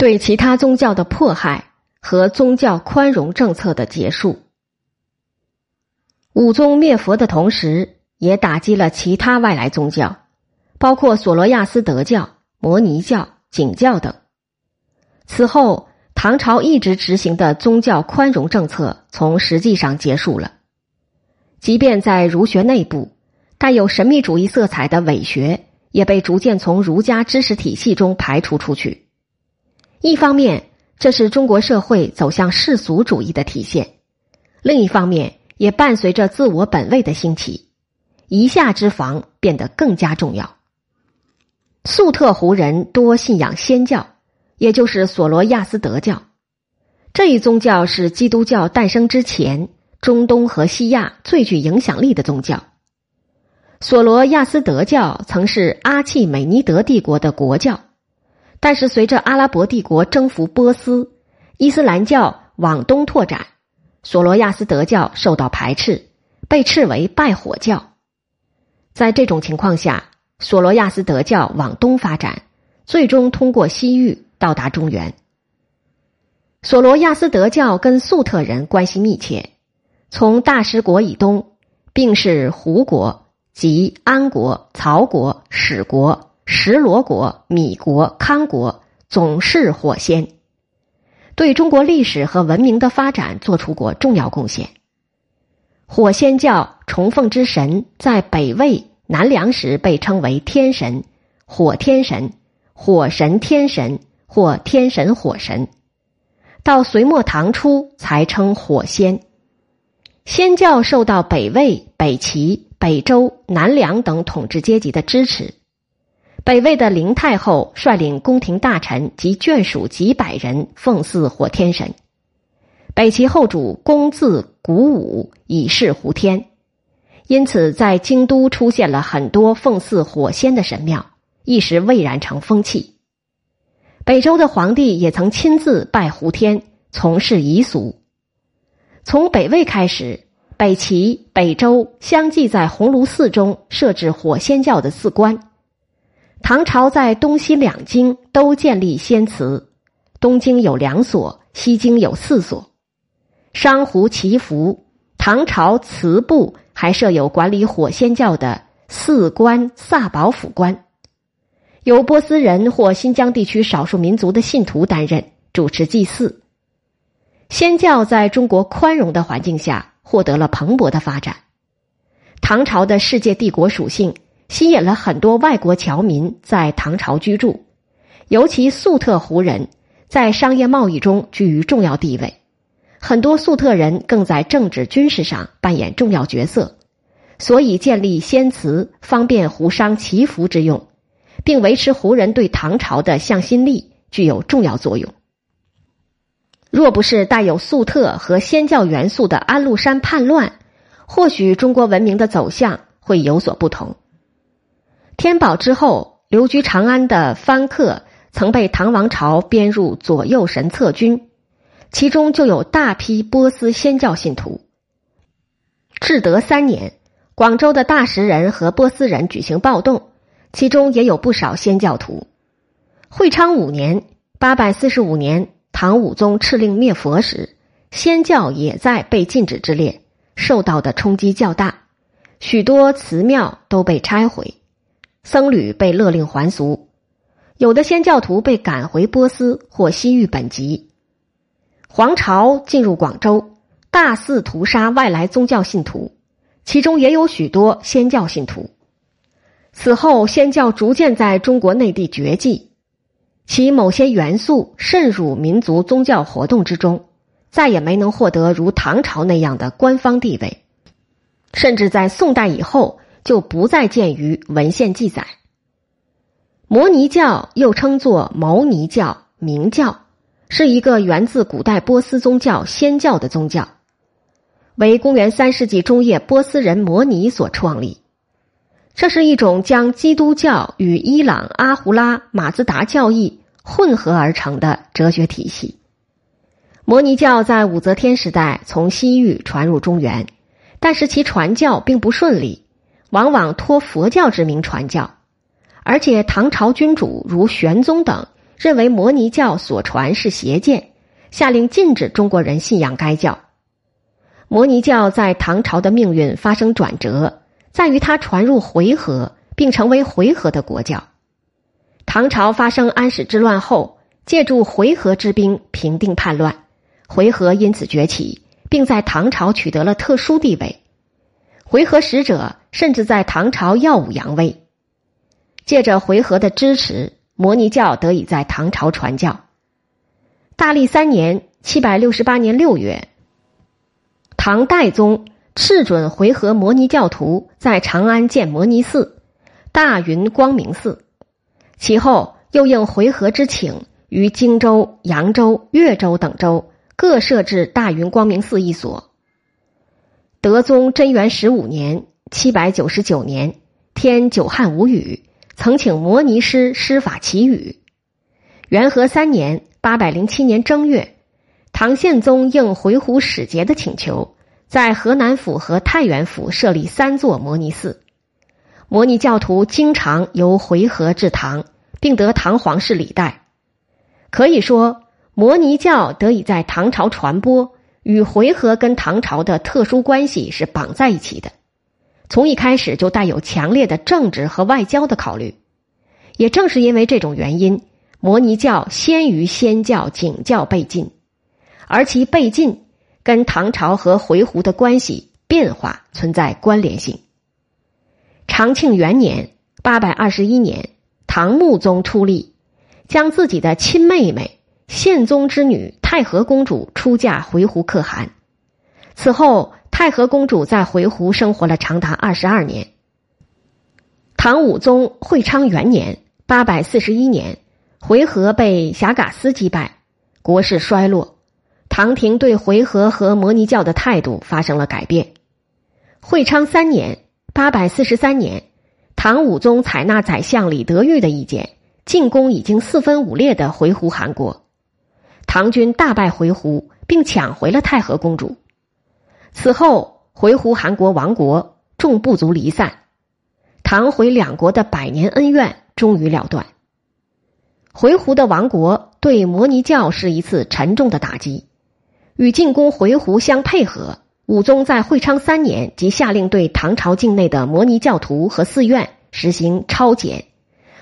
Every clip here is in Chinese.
对其他宗教的迫害和宗教宽容政策的结束。武宗灭佛的同时，也打击了其他外来宗教，包括索罗亚斯德教、摩尼教、景教等。此后，唐朝一直执行的宗教宽容政策从实际上结束了。即便在儒学内部，带有神秘主义色彩的伪学也被逐渐从儒家知识体系中排除出去。一方面，这是中国社会走向世俗主义的体现；另一方面，也伴随着自我本位的兴起，一下之防变得更加重要。粟特胡人多信仰仙教，也就是索罗亚斯德教。这一宗教是基督教诞生之前中东和西亚最具影响力的宗教。索罗亚斯德教曾是阿契美尼德帝国的国教。但是，随着阿拉伯帝国征服波斯，伊斯兰教往东拓展，索罗亚斯德教受到排斥，被斥为拜火教。在这种情况下，索罗亚斯德教往东发展，最终通过西域到达中原。索罗亚斯德教跟粟特人关系密切，从大食国以东，并是胡国及安国、曹国、史国。石罗国、米国、康国总是火仙，对中国历史和文明的发展做出过重要贡献。火仙教崇奉之神在北魏、南梁时被称为天神、火天神、火神天神或天神火神，到隋末唐初才称火仙。仙教受到北魏、北齐、北周、南梁等统治阶级的支持。北魏的灵太后率领宫廷大臣及眷属几百人奉祀火天神，北齐后主公自鼓舞以示胡天，因此在京都出现了很多奉祀火仙的神庙，一时蔚然成风气。北周的皇帝也曾亲自拜胡天，从事遗俗。从北魏开始，北齐、北周相继在鸿胪寺中设置火仙教的寺观。唐朝在东西两京都建立仙祠，东京有两所，西京有四所。商胡祈福，唐朝祠部还设有管理火仙教的寺官萨宝府官，由波斯人或新疆地区少数民族的信徒担任主持祭祀。仙教在中国宽容的环境下获得了蓬勃的发展。唐朝的世界帝国属性。吸引了很多外国侨民在唐朝居住，尤其粟特胡人在商业贸易中居于重要地位，很多粟特人更在政治军事上扮演重要角色，所以建立仙祠方便胡商祈福之用，并维持胡人对唐朝的向心力具有重要作用。若不是带有粟特和仙教元素的安禄山叛乱，或许中国文明的走向会有所不同。天宝之后，留居长安的藩客曾被唐王朝编入左右神策军，其中就有大批波斯仙教信徒。至德三年，广州的大食人和波斯人举行暴动，其中也有不少仙教徒。会昌五年（八百四十五年），唐武宗敕令灭佛时，仙教也在被禁止之列，受到的冲击较大，许多祠庙都被拆毁。僧侣被勒令还俗，有的先教徒被赶回波斯或西域本籍。黄巢进入广州，大肆屠杀外来宗教信徒，其中也有许多先教信徒。此后，先教逐渐在中国内地绝迹，其某些元素渗入民族宗教活动之中，再也没能获得如唐朝那样的官方地位，甚至在宋代以后。就不再见于文献记载。摩尼教又称作牟尼教、明教，是一个源自古代波斯宗教仙教的宗教，为公元三世纪中叶波斯人摩尼所创立。这是一种将基督教与伊朗阿胡拉马自达教义混合而成的哲学体系。摩尼教在武则天时代从西域传入中原，但是其传教并不顺利。往往托佛教之名传教，而且唐朝君主如玄宗等认为摩尼教所传是邪见，下令禁止中国人信仰该教。摩尼教在唐朝的命运发生转折，在于它传入回纥，并成为回纥的国教。唐朝发生安史之乱后，借助回纥之兵平定叛乱，回纥因此崛起，并在唐朝取得了特殊地位。回纥使者甚至在唐朝耀武扬威。借着回纥的支持，摩尼教得以在唐朝传教。大历三年（七百六十八年六月），唐代宗敕准回纥摩尼教徒在长安建摩尼寺、大云光明寺。其后又应回纥之请，于荆州、扬州、越州等州各设置大云光明寺一所。德宗贞元十五年（七百九十九年），天久旱无雨。曾请摩尼师施法祈雨。元和三年（八百零七年正月），唐宪宗应回鹘使节的请求，在河南府和太原府设立三座摩尼寺。摩尼教徒经常由回纥至唐，并得唐皇室礼待。可以说，摩尼教得以在唐朝传播，与回纥跟唐朝的特殊关系是绑在一起的。从一开始就带有强烈的政治和外交的考虑，也正是因为这种原因，摩尼教先于仙教、景教被禁，而其被禁跟唐朝和回鹘的关系变化存在关联性。长庆元年（八百二十一年），唐穆宗出力，将自己的亲妹妹宪宗之女太和公主出嫁回鹘可汗，此后。太和公主在回鹘生活了长达二十二年。唐武宗会昌元年（八百四十一年），回纥被霞嘎斯击败，国势衰落。唐廷对回纥和摩尼教的态度发生了改变。会昌三年（八百四十三年），唐武宗采纳宰相李德裕的意见，进攻已经四分五裂的回鹘汗国。唐军大败回鹘，并抢回了太和公主。此后，回鹘韩国亡国，众部族离散，唐回两国的百年恩怨终于了断。回鹘的亡国对摩尼教是一次沉重的打击。与进攻回鹘相配合，武宗在会昌三年即下令对唐朝境内的摩尼教徒和寺院实行抄检，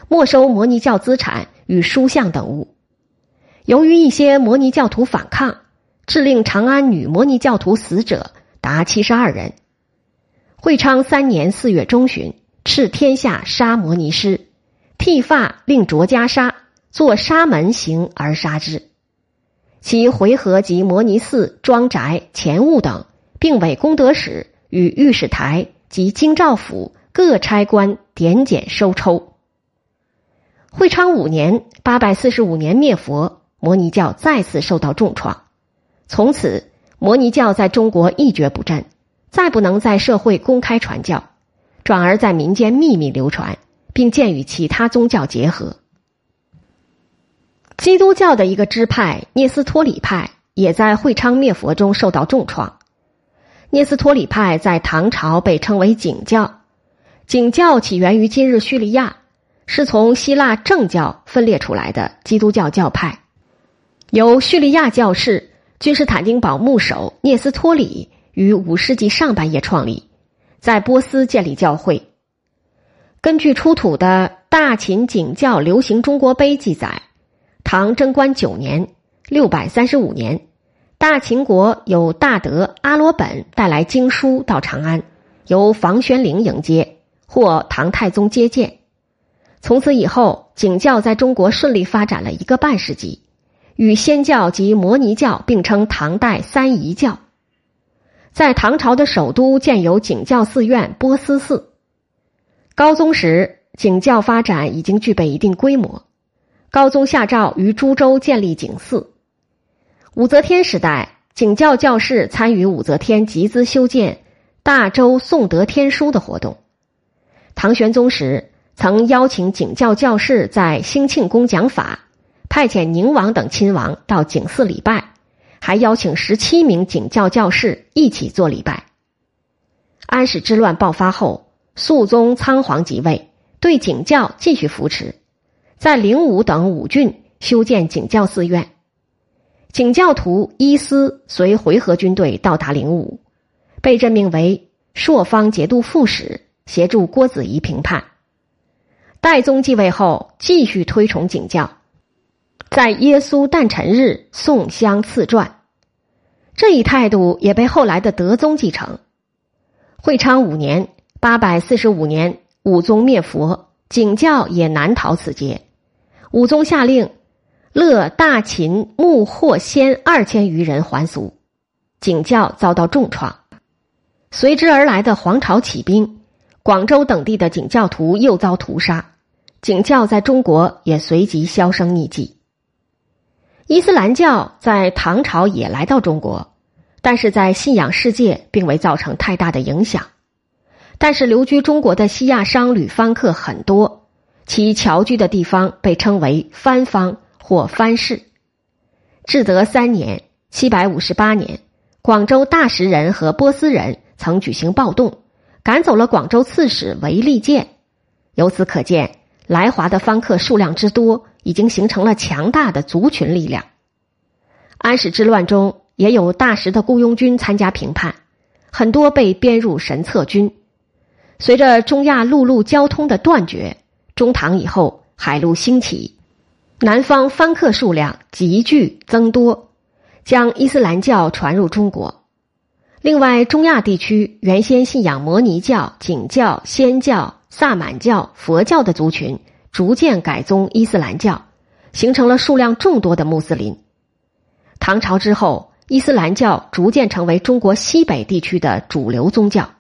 没收摩尼教资产与书像等物。由于一些摩尼教徒反抗，致令长安女摩尼教徒死者。达七十二人。会昌三年四月中旬，敕天下杀摩尼师，剃发令着袈裟，作沙门行而杀之。其回纥及摩尼寺庄宅钱物等，并委功德使与御史台及京兆府各差官点检收抽。会昌五年（八百四十五年）灭佛，摩尼教再次受到重创，从此。摩尼教在中国一蹶不振，再不能在社会公开传教，转而在民间秘密流传，并渐与其他宗教结合。基督教的一个支派聂斯托里派也在会昌灭佛中受到重创。聂斯托里派在唐朝被称为景教，景教起源于今日叙利亚，是从希腊正教分裂出来的基督教教派，由叙利亚教士。君士坦丁堡牧首聂斯托里于五世纪上半叶创立，在波斯建立教会。根据出土的大秦景教流行中国碑记载，唐贞观九年（六百三十五年），大秦国有大德阿罗本带来经书到长安，由房玄龄迎接，获唐太宗接见。从此以后，景教在中国顺利发展了一个半世纪。与仙教及摩尼教并称唐代三仪教，在唐朝的首都建有景教寺院波斯寺。高宗时，景教发展已经具备一定规模。高宗下诏于株洲建立景寺。武则天时代，景教教士参与武则天集资修建大周颂德天书的活动。唐玄宗时，曾邀请景教教士在兴庆宫讲法。派遣宁王等亲王到景寺礼拜，还邀请十七名景教教士一起做礼拜。安史之乱爆发后，肃宗仓皇即位，对景教继续扶持，在灵武等五郡修建景教寺院。景教徒伊思随回纥军队到达灵武，被任命为朔方节度副使，协助郭子仪平叛。代宗继位后，继续推崇景教，在耶稣诞辰日送香赐传，这一态度也被后来的德宗继承。会昌五年（八百四十五年），武宗灭佛，景教也难逃此劫。武宗下令。乐大秦穆获先二千余人还俗，景教遭到重创。随之而来的黄巢起兵，广州等地的景教徒又遭屠杀，景教在中国也随即销声匿迹。伊斯兰教在唐朝也来到中国，但是在信仰世界并未造成太大的影响。但是留居中国的西亚商旅番客很多，其侨居的地方被称为番方。或藩市。至德三年（七百五十八年），广州大食人和波斯人曾举行暴动，赶走了广州刺史韦利建。由此可见，来华的番客数量之多，已经形成了强大的族群力量。安史之乱中，也有大食的雇佣军参加平叛，很多被编入神策军。随着中亚陆路交通的断绝，中唐以后海路兴起。南方番客数量急剧增多，将伊斯兰教传入中国。另外，中亚地区原先信仰摩尼教、景教、仙教、萨满教、佛教的族群，逐渐改宗伊斯兰教，形成了数量众多的穆斯林。唐朝之后，伊斯兰教逐渐成为中国西北地区的主流宗教。